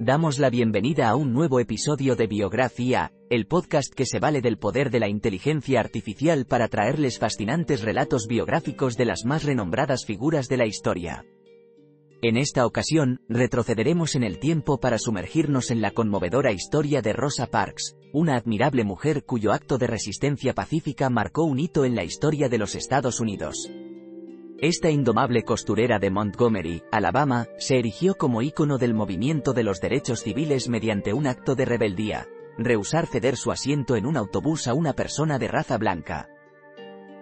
Damos la bienvenida a un nuevo episodio de Biografía, el podcast que se vale del poder de la inteligencia artificial para traerles fascinantes relatos biográficos de las más renombradas figuras de la historia. En esta ocasión, retrocederemos en el tiempo para sumergirnos en la conmovedora historia de Rosa Parks, una admirable mujer cuyo acto de resistencia pacífica marcó un hito en la historia de los Estados Unidos. Esta indomable costurera de Montgomery, Alabama, se erigió como ícono del movimiento de los derechos civiles mediante un acto de rebeldía, rehusar ceder su asiento en un autobús a una persona de raza blanca.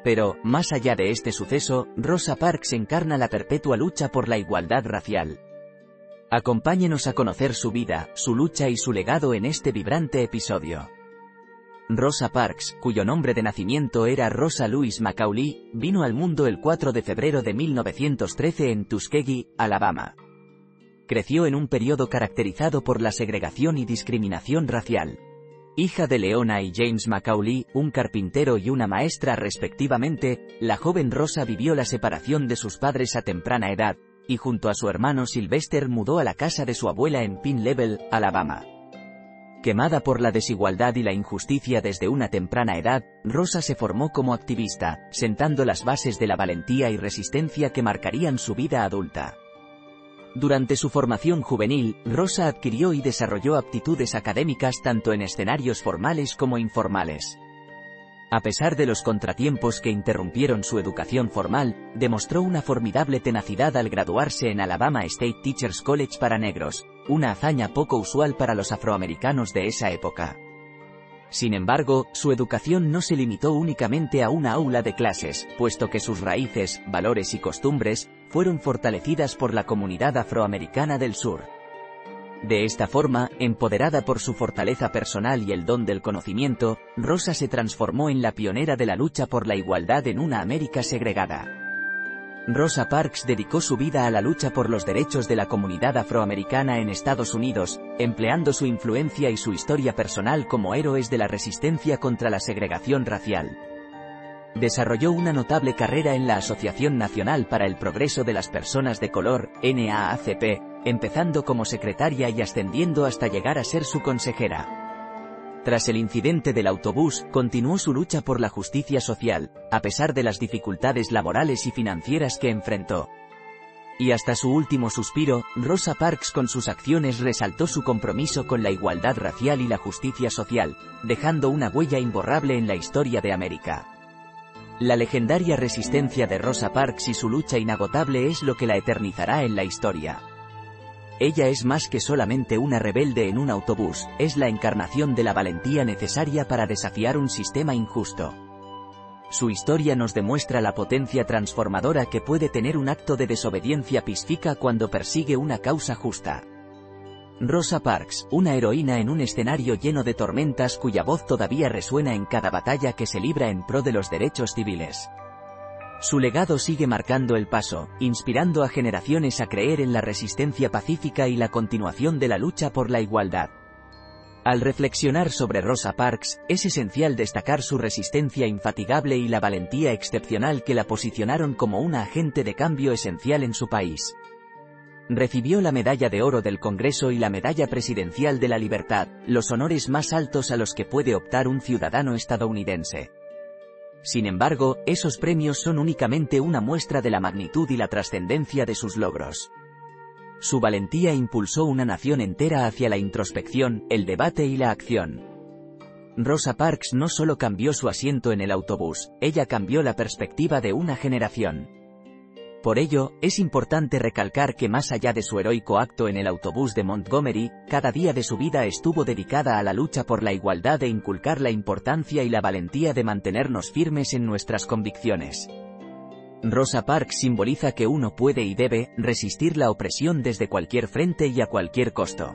Pero, más allá de este suceso, Rosa Parks encarna la perpetua lucha por la igualdad racial. Acompáñenos a conocer su vida, su lucha y su legado en este vibrante episodio. Rosa Parks, cuyo nombre de nacimiento era Rosa Louise Macaulay, vino al mundo el 4 de febrero de 1913 en Tuskegee, Alabama. Creció en un periodo caracterizado por la segregación y discriminación racial. Hija de Leona y James Macaulay, un carpintero y una maestra respectivamente, la joven Rosa vivió la separación de sus padres a temprana edad, y junto a su hermano Sylvester mudó a la casa de su abuela en Pin Level, Alabama. Quemada por la desigualdad y la injusticia desde una temprana edad, Rosa se formó como activista, sentando las bases de la valentía y resistencia que marcarían su vida adulta. Durante su formación juvenil, Rosa adquirió y desarrolló aptitudes académicas tanto en escenarios formales como informales. A pesar de los contratiempos que interrumpieron su educación formal, demostró una formidable tenacidad al graduarse en Alabama State Teachers College para negros, una hazaña poco usual para los afroamericanos de esa época. Sin embargo, su educación no se limitó únicamente a una aula de clases, puesto que sus raíces, valores y costumbres, fueron fortalecidas por la comunidad afroamericana del sur. De esta forma, empoderada por su fortaleza personal y el don del conocimiento, Rosa se transformó en la pionera de la lucha por la igualdad en una América segregada. Rosa Parks dedicó su vida a la lucha por los derechos de la comunidad afroamericana en Estados Unidos, empleando su influencia y su historia personal como héroes de la resistencia contra la segregación racial. Desarrolló una notable carrera en la Asociación Nacional para el Progreso de las Personas de Color, NAACP, empezando como secretaria y ascendiendo hasta llegar a ser su consejera. Tras el incidente del autobús, continuó su lucha por la justicia social, a pesar de las dificultades laborales y financieras que enfrentó. Y hasta su último suspiro, Rosa Parks con sus acciones resaltó su compromiso con la igualdad racial y la justicia social, dejando una huella imborrable en la historia de América. La legendaria resistencia de Rosa Parks y su lucha inagotable es lo que la eternizará en la historia. Ella es más que solamente una rebelde en un autobús, es la encarnación de la valentía necesaria para desafiar un sistema injusto. Su historia nos demuestra la potencia transformadora que puede tener un acto de desobediencia pacífica cuando persigue una causa justa. Rosa Parks, una heroína en un escenario lleno de tormentas cuya voz todavía resuena en cada batalla que se libra en pro de los derechos civiles. Su legado sigue marcando el paso, inspirando a generaciones a creer en la resistencia pacífica y la continuación de la lucha por la igualdad. Al reflexionar sobre Rosa Parks, es esencial destacar su resistencia infatigable y la valentía excepcional que la posicionaron como una agente de cambio esencial en su país. Recibió la Medalla de Oro del Congreso y la Medalla Presidencial de la Libertad, los honores más altos a los que puede optar un ciudadano estadounidense. Sin embargo, esos premios son únicamente una muestra de la magnitud y la trascendencia de sus logros. Su valentía impulsó una nación entera hacia la introspección, el debate y la acción. Rosa Parks no solo cambió su asiento en el autobús, ella cambió la perspectiva de una generación. Por ello, es importante recalcar que más allá de su heroico acto en el autobús de Montgomery, cada día de su vida estuvo dedicada a la lucha por la igualdad e inculcar la importancia y la valentía de mantenernos firmes en nuestras convicciones. Rosa Parks simboliza que uno puede y debe resistir la opresión desde cualquier frente y a cualquier costo.